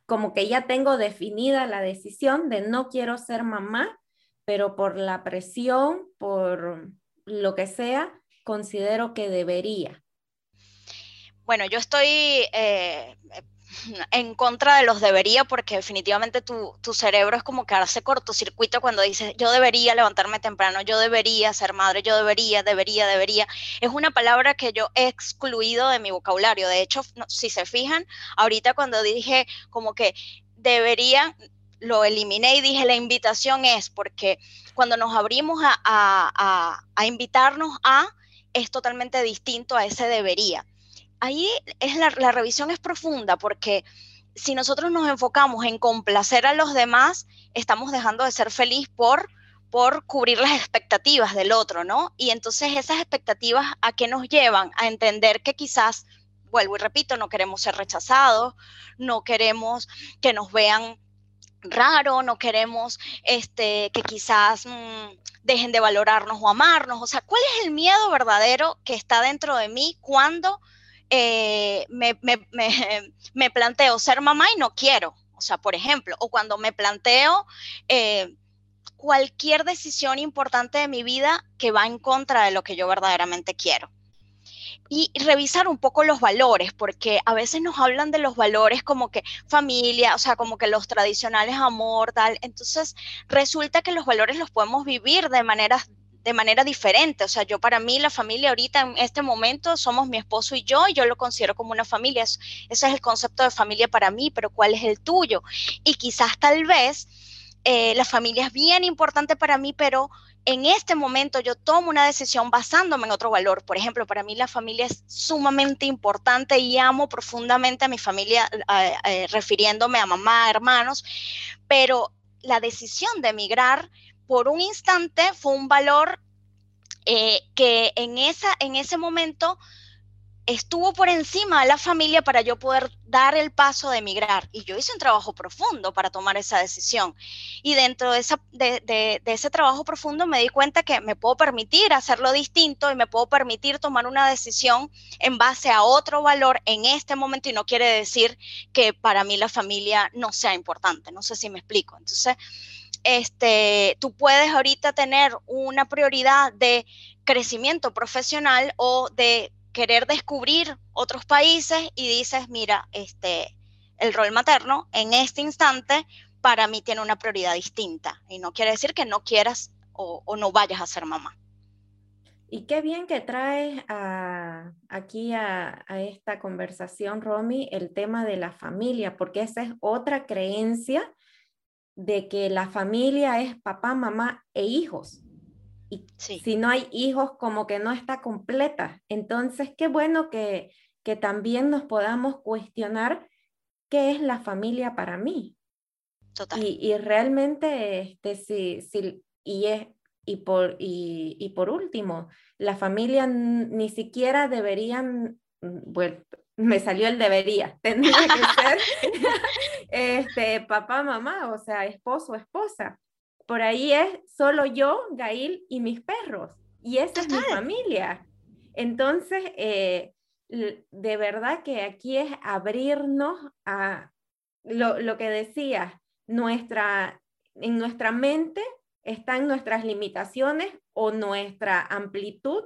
como que ya tengo definida la decisión de no quiero ser mamá, pero por la presión, por lo que sea, considero que debería. Bueno, yo estoy eh, en contra de los debería porque definitivamente tu, cerebro es como que hace cortocircuito cuando dices yo debería levantarme temprano, yo debería ser madre, yo debería, debería, debería. Es una palabra que yo he excluido de mi vocabulario. De hecho, si se fijan, ahorita cuando dije como que debería, lo eliminé y dije la invitación es porque cuando nos abrimos a, a invitarnos a, es totalmente distinto a ese debería ahí es la, revisión es profunda porque si nosotros nos enfocamos en complacer a los demás, estamos dejando de ser feliz por, por cubrir las expectativas del otro, ¿no? Y entonces esas expectativas a qué nos llevan? A entender que quizás, vuelvo y repito, no queremos ser rechazados, no queremos que nos vean raro, no queremos este, que quizás mm, dejen de valorarnos o amarnos. O sea, ¿cuál es el miedo verdadero que está dentro de mí cuando eh, me, planteo ser mamá y no quiero. O sea, por ejemplo, o cuando me planteo eh, cualquier decisión importante de mi vida que va en contra de lo que yo verdaderamente quiero. Y revisar un poco los valores, porque a veces nos hablan de los valores como que familia, o sea, como que los tradicionales amor, tal. Entonces, resulta que los valores los podemos vivir de maneras de manera diferente. O sea, yo para mí la familia ahorita en este momento somos mi esposo y yo, y yo lo considero como una familia. ese es el concepto de familia para mí, pero ¿cuál es el tuyo? Y quizás tal vez eh, la familia es bien importante para mí, pero en este momento yo tomo una decisión basándome en otro valor. Por ejemplo, para mí la familia es sumamente importante y amo profundamente a mi familia, eh, refiriéndome a mamá, hermanos, pero la decisión de emigrar por un instante fue un valor eh, que en, esa, en ese momento estuvo por encima de la familia para yo poder dar el paso de emigrar. Y yo hice un trabajo profundo para tomar esa decisión. Y dentro de, esa, de, ese trabajo profundo me di cuenta que me puedo permitir hacerlo distinto y me puedo permitir tomar una decisión en base a otro valor en este momento. Y no quiere decir que para mí la familia no sea importante. No sé si me explico. Entonces, este, tú puedes ahorita tener una prioridad de crecimiento profesional o de querer descubrir otros países y dices, mira, este, el rol materno en este instante para mí tiene una prioridad distinta y no quiere decir que no quieras o, no vayas a ser mamá. Y qué bien que traes aquí a, a, esta conversación, Romy, el tema de la familia, porque esa es otra creencia de que la familia es papá, mamá e hijos. Y si no hay hijos, como que no está completa. Entonces, qué bueno que, que también nos podamos cuestionar qué es la familia para mí. Total. Y, y realmente, este, sí, sí, y, es, y, por, y, y por último, la familia ni siquiera deberían, bueno, me salió el debería, tendría que ser este, papá, mamá, o sea, esposo, esposa. Por ahí es solo yo, Gail y mis perros. Y esa es mi familia. Entonces, eh, de verdad que aquí es abrirnos a lo, lo que decía, nuestra, en nuestra mente están nuestras limitaciones o nuestra amplitud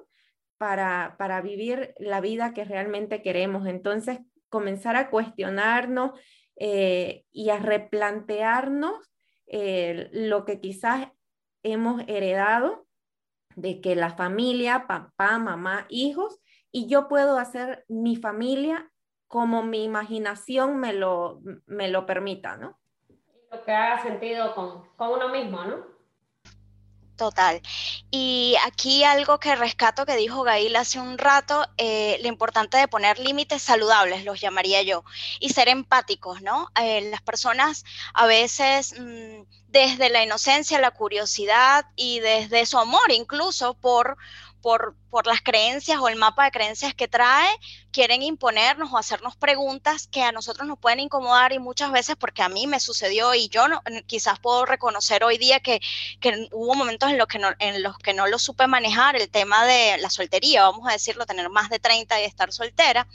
para, vivir la vida que realmente queremos. Entonces, comenzar a cuestionarnos eh, y a replantearnos eh, lo que quizás hemos heredado de que la familia, papá, mamá, hijos, y yo puedo hacer mi familia como mi imaginación me lo, me lo permita, ¿no? Lo que haga sentido con, con uno mismo, ¿no? Total. Y aquí algo que rescato que dijo Gail hace un rato, eh, lo importante de poner límites saludables, los llamaría yo, y ser empáticos, ¿no? Eh, las personas a veces mm, desde la inocencia, la curiosidad y desde su amor incluso por por, las creencias o el mapa de creencias que trae, quieren imponernos o hacernos preguntas que a nosotros nos pueden incomodar y muchas veces porque a mí me sucedió y yo quizás puedo reconocer hoy día que, hubo momentos en los, que no, en los que no lo supe manejar, el tema de la soltería, vamos a decirlo, tener más de 30 y estar soltera.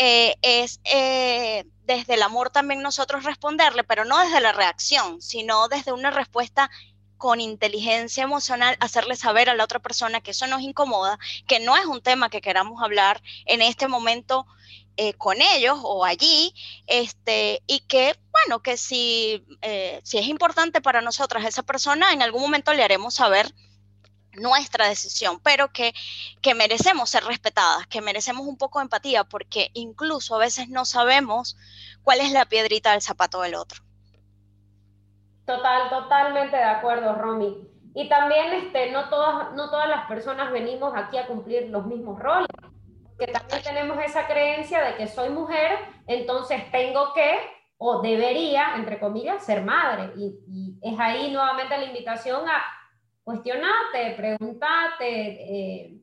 Eh, es eh, desde el amor también nosotros responderle, pero no desde la reacción, sino desde una respuesta con inteligencia emocional hacerle saber a la otra persona que eso nos incomoda, que no es un tema que queramos hablar en este momento eh, con ellos o allí, este, y que, bueno, que si, eh, si es importante para nosotras esa persona, en algún momento le haremos saber nuestra decisión, pero que, que merecemos ser respetadas, que merecemos un poco de empatía, porque incluso a veces no sabemos cuál es la piedrita del zapato del otro. Total, totalmente de acuerdo, Romy. Y también este, no, todas, no todas las personas venimos aquí a cumplir los mismos roles, porque también tenemos esa creencia de que soy mujer, entonces tengo que o debería, entre comillas, ser madre. Y, es ahí nuevamente la invitación a cuestionarte, preguntarte, eh,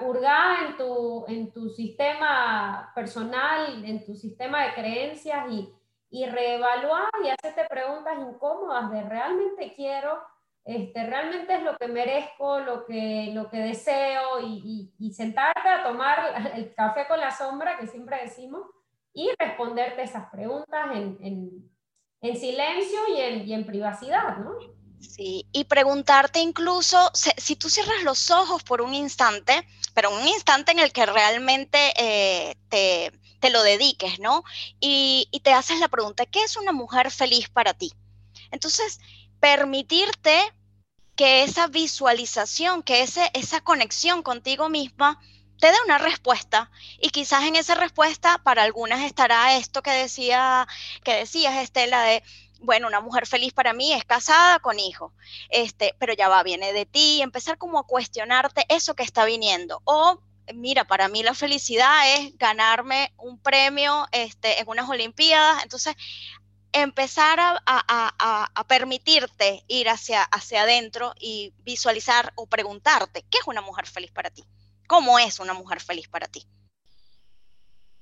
hurgar en tu, en tu sistema personal, en tu sistema de creencias y y reevaluar y hacerte preguntas incómodas de realmente quiero, este, realmente es lo que merezco, lo que, lo que deseo y, sentarte a tomar el café con la sombra que siempre decimos y responderte esas preguntas en, en, en silencio y en, y en privacidad, ¿no? Sí, y preguntarte incluso, si, tú cierras los ojos por un instante, pero un instante en el que realmente eh, te, te lo dediques, ¿no? Y, te haces la pregunta, ¿qué es una mujer feliz para ti? Entonces, permitirte que esa visualización, que ese, esa conexión contigo misma te dé una respuesta y quizás en esa respuesta para algunas estará esto que decía que decías Estela de bueno, una mujer feliz para mí es casada con hijos, este, pero ya va, viene de ti, empezar como a cuestionarte eso que está viniendo o mira, para mí la felicidad es ganarme un premio este, en unas Olimpiadas. Entonces, empezar a, permitirte ir hacia, hacia adentro y visualizar o preguntarte, ¿qué es una mujer feliz para ti? ¿Cómo es una mujer feliz para ti?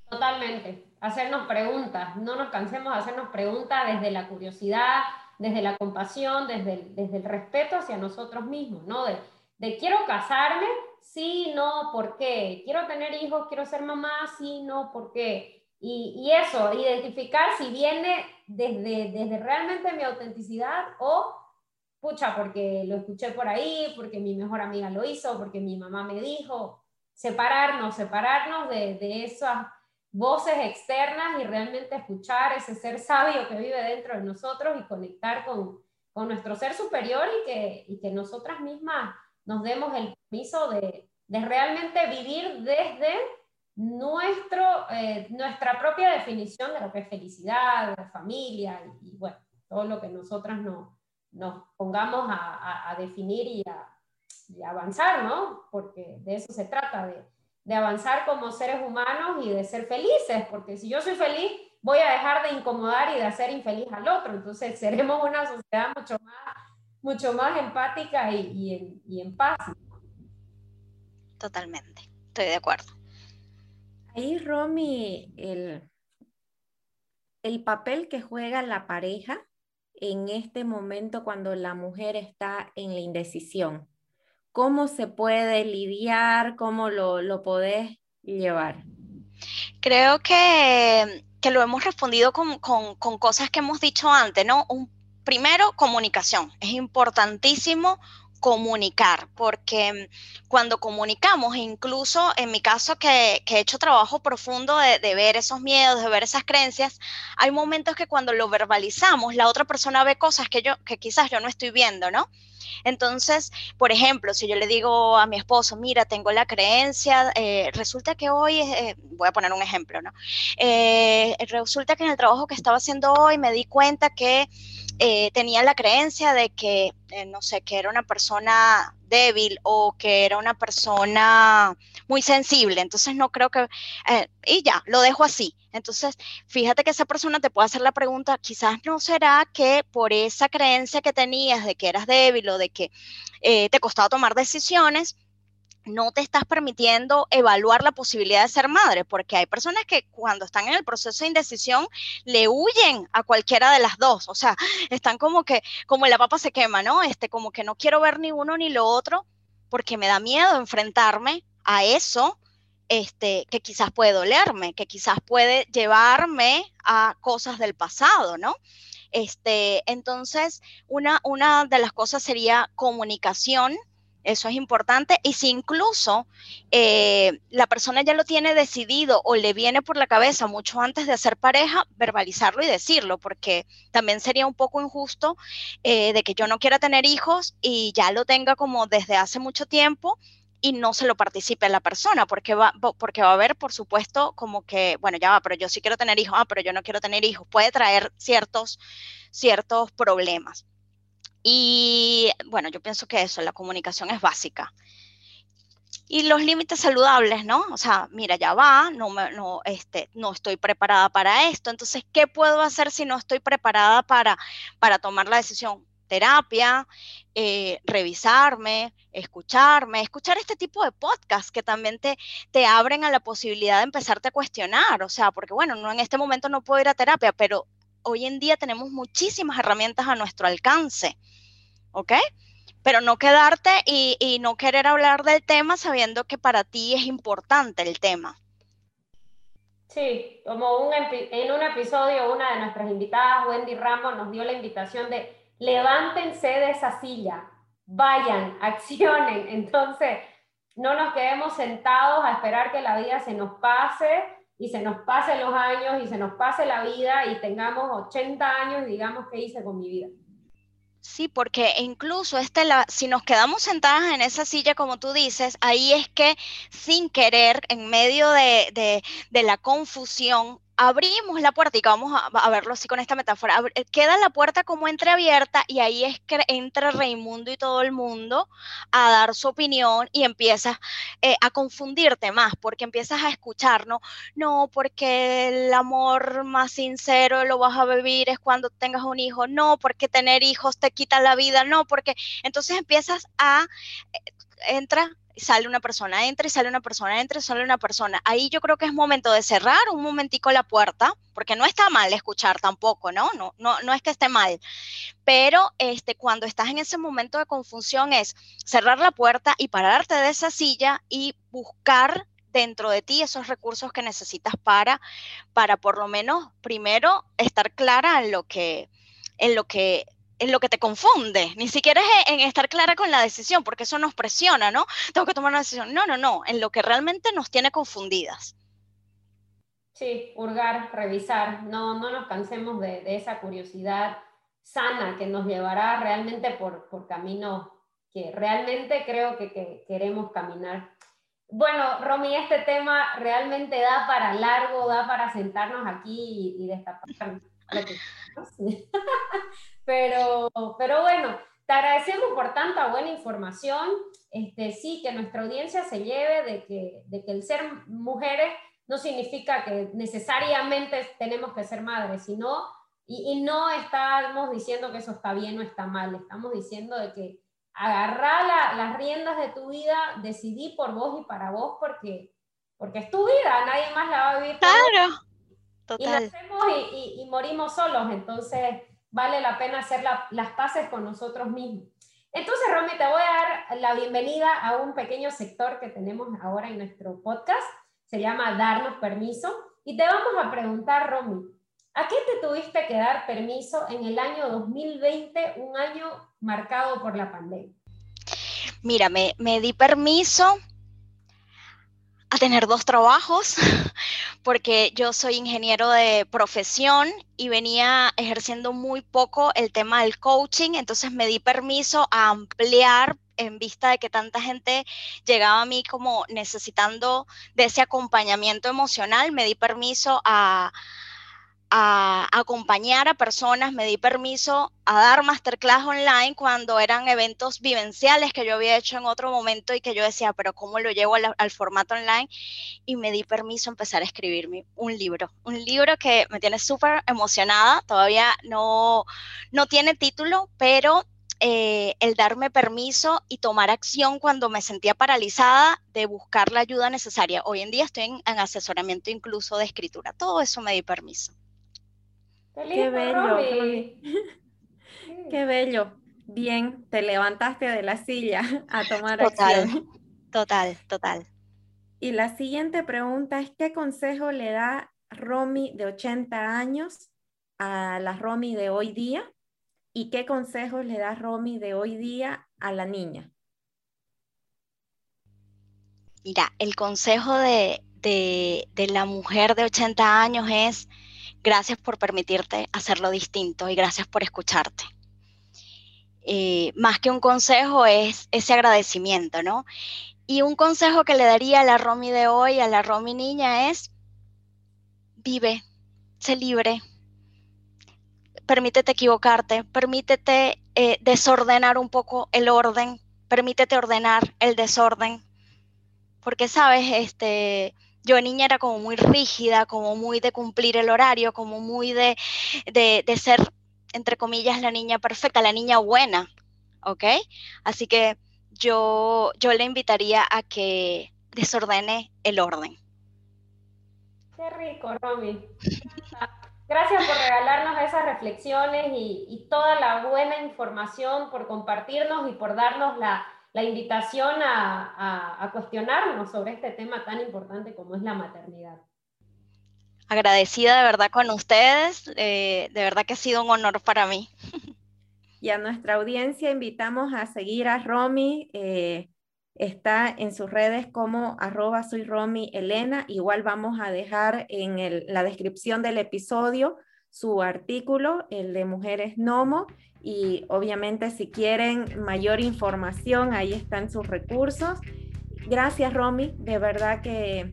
Totalmente, hacernos preguntas, no nos cansemos de hacernos preguntas desde la curiosidad, desde la compasión, desde el, desde el respeto hacia nosotros mismos, ¿no? De, de quiero casarme, sí, no, ¿por qué? Quiero tener hijos, quiero ser mamá, sí, no, ¿por qué? Y, eso, identificar si viene desde, desde realmente mi autenticidad o, pucha, porque lo escuché por ahí, porque mi mejor amiga lo hizo, porque mi mamá me dijo, separarnos, separarnos de, de esas voces externas y realmente escuchar ese ser sabio que vive dentro de nosotros y conectar con, con nuestro ser superior y que, y que nosotras mismas nos demos el permiso de, realmente vivir desde nuestro, eh, nuestra propia definición de lo que es felicidad, de familia y, bueno, todo lo que nosotras no, nos pongamos a, definir y a, avanzar, ¿no? Porque de eso se trata, de, de avanzar como seres humanos y de ser felices, porque si yo soy feliz, voy a dejar de incomodar y de hacer infeliz al otro, entonces seremos una sociedad mucho más mucho más empática y, en, paz. Totalmente, estoy de acuerdo. Ahí, Romy, el, el papel que juega la pareja en este momento cuando la mujer está en la indecisión. ¿Cómo se puede lidiar? ¿Cómo lo, lo podés llevar? Creo que, lo hemos respondido con, con, cosas que hemos dicho antes, ¿no? Un primero, comunicación. Es importantísimo comunicar, porque cuando comunicamos, incluso en mi caso que, he hecho trabajo profundo de, ver esos miedos, de ver esas creencias, hay momentos que cuando lo verbalizamos, la otra persona ve cosas que yo, que quizás yo no estoy viendo, ¿no? Entonces, por ejemplo, si yo le digo a mi esposo, mira, tengo la creencia, eh, resulta que hoy, eh, voy a poner un ejemplo, ¿no? Eh, resulta que en el trabajo que estaba haciendo hoy me di cuenta que eh, tenía la creencia de que, eh, no sé, que era una persona débil o que era una persona muy sensible. Entonces no creo que, eh, y ya, lo dejo así. Entonces, fíjate que esa persona te puede hacer la pregunta, quizás no será que por esa creencia que tenías de que eras débil o de que te costaba tomar decisiones, no te estás permitiendo evaluar la posibilidad de ser madre, porque hay personas que cuando están en el proceso de indecisión le huyen a cualquiera de las dos, o sea, están como que, como la papa se quema, ¿no? Este, como que no quiero ver ni uno ni lo otro, porque me da miedo enfrentarme a eso, este, que quizás puede dolerme, que quizás puede llevarme a cosas del pasado, ¿no? Este, entonces, una, una de las cosas sería comunicación, eso es importante. Y si incluso eh, la persona ya lo tiene decidido o le viene por la cabeza mucho antes de hacer pareja, verbalizarlo y decirlo, porque también sería un poco injusto eh, de que yo no quiera tener hijos y ya lo tenga como desde hace mucho tiempo y no se lo participe la persona, porque va, porque va a haber, por supuesto, como que, bueno, ya va, pero yo sí quiero tener hijos, ah, pero yo no quiero tener hijos, puede traer ciertos, ciertos problemas. Y bueno, yo pienso que eso, la comunicación es básica. Y los límites saludables, ¿no? O sea, mira, ya va, no, me, no, este, no estoy preparada para esto. Entonces, ¿qué puedo hacer si no estoy preparada para, para tomar la decisión? Terapia, eh, revisarme, escucharme, escuchar este tipo de podcast que también te, te abren a la posibilidad de empezarte a cuestionar. O sea, porque bueno, no en este momento no puedo ir a terapia, pero hoy en día tenemos muchísimas herramientas a nuestro alcance, ¿ok? Pero no quedarte y, no querer hablar del tema sabiendo que para ti es importante el tema. Sí, como en un episodio una de nuestras invitadas, Wendy Ramos, nos dio la invitación de levántense de esa silla, vayan, accionen. Entonces, no nos quedemos sentados a esperar que la vida se nos pase y se nos pasen los años y se nos pase la vida y tengamos 80 años y digamos qué hice con mi vida. Sí, porque incluso este, la, si nos quedamos sentadas en esa silla, como tú dices, ahí es que sin querer, en medio de, de, de la confusión, abrimos la puerta y vamos a, verlo así con esta metáfora, eh, queda la puerta como entreabierta y ahí es que entra Raimundo y todo el mundo a dar su opinión y empiezas eh, a confundirte más porque empiezas a escuchar, ¿no? No, porque el amor más sincero lo vas a vivir es cuando tengas un hijo, no, porque tener hijos te quita la vida, no, porque entonces empiezas a, eh, entra sale una persona, entra y sale una persona, entra y sale una persona. Ahí yo creo que es momento de cerrar un momentico la puerta, porque no está mal escuchar tampoco, ¿no? No, no, no es que esté mal. Pero este, cuando estás en ese momento de confusión es cerrar la puerta y pararte de esa silla y buscar dentro de ti esos recursos que necesitas para, para por lo menos primero estar clara en lo que, en lo que en lo que te confunde, ni siquiera es en estar clara con la decisión, porque eso nos presiona, ¿no? Tengo que tomar una decisión. No, no, no, en lo que realmente nos tiene confundidas. Sí, hurgar, revisar, no, no nos cansemos de, esa curiosidad sana que nos llevará realmente por, por caminos que realmente creo que, queremos caminar. Bueno, Romy, este tema realmente da para largo, da para sentarnos aquí y, y destapar pero, pero bueno, te agradecemos por tanta buena información. Este, sí, que nuestra audiencia se lleve de que, de que el ser mujeres no significa que necesariamente tenemos que ser madres, sino, y, y, no estamos diciendo que eso está bien o está mal, estamos diciendo de que agarrar las riendas de tu vida, decidí por vos y para vos porque, porque es tu vida, nadie más la va a vivir. Claro. Y nacemos y, y, morimos solos, entonces vale la pena hacer las paces con nosotros mismos. Entonces, Romy, te voy a dar la bienvenida a un pequeño sector que tenemos ahora en nuestro podcast. Se llama Darnos Permiso. Y te vamos a preguntar, Romy, ¿a qué te tuviste que dar permiso en el año 2020, un año marcado por la pandemia? Mira, me, me di permiso a tener dos trabajos, porque yo soy ingeniero de profesión y venía ejerciendo muy poco el tema del coaching, entonces me di permiso a ampliar en vista de que tanta gente llegaba a mí como necesitando de ese acompañamiento emocional, me di permiso a, a acompañar a personas, me di permiso a dar masterclass online cuando eran eventos vivenciales que yo había hecho en otro momento y que yo decía, pero ¿cómo lo llevo al, formato online? Y me di permiso a empezar a escribirme un libro, un libro que me tiene súper emocionada, todavía no, no tiene título, pero eh, el darme permiso y tomar acción cuando me sentía paralizada de buscar la ayuda necesaria. Hoy en día estoy en, asesoramiento incluso de escritura. Todo eso me di permiso. Qué, bello. Qué bello. Bien, te levantaste de la silla a tomar total, acción. Total, total. Y la siguiente pregunta es, ¿qué consejo le da Romy de 80 años a la Romy de hoy día ¿Y qué consejos le da Romy de hoy día a la niña? Mira, el consejo de, la mujer de 80 años es gracias por permitirte hacerlo distinto y gracias por escucharte. Eh, más que un consejo es ese agradecimiento, ¿no? Y un consejo que le daría a la Romy de hoy, a la Romy niña, es vive, sé libre, permítete equivocarte, permítete eh, desordenar un poco el orden, permítete ordenar el desorden. Porque, sabes, este, yo niña era como muy rígida, como muy de cumplir el horario, como muy de, de, de ser, entre comillas, la niña perfecta, la niña buena, ¿ok? Así que yo, yo le invitaría a que desordene el orden. Qué rico, Romy. Gracias por regalarnos esas reflexiones y, toda la buena información, por compartirnos y por darnos la, invitación a, cuestionarnos sobre este tema tan importante como es la maternidad. Agradecida de verdad con ustedes, eh, de verdad que ha sido un honor para mí. Y a nuestra audiencia invitamos a seguir a Romy. Eh, está en sus redes como arroba soy Romy Elena. Igual vamos a dejar en la descripción del episodio su artículo, el de Mujeres Nomo, y obviamente si quieren mayor información, ahí están sus recursos. Gracias Romy, de verdad que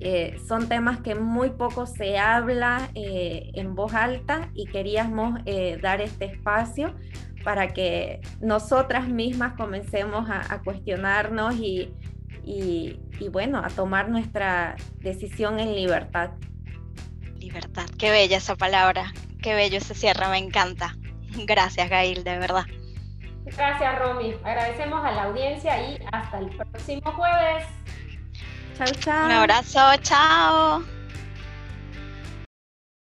eh, son temas que muy poco se habla eh, en voz alta y queríamos eh, dar este espacio para que nosotras mismas comencemos a, cuestionarnos y, bueno, a tomar nuestra decisión en libertad. Libertad, qué bella esa palabra, qué bello ese cierre, me encanta. Gracias, Gail, de verdad. Gracias, Romy. Agradecemos a la audiencia y hasta el próximo jueves. Chao, chao. Un abrazo, chao.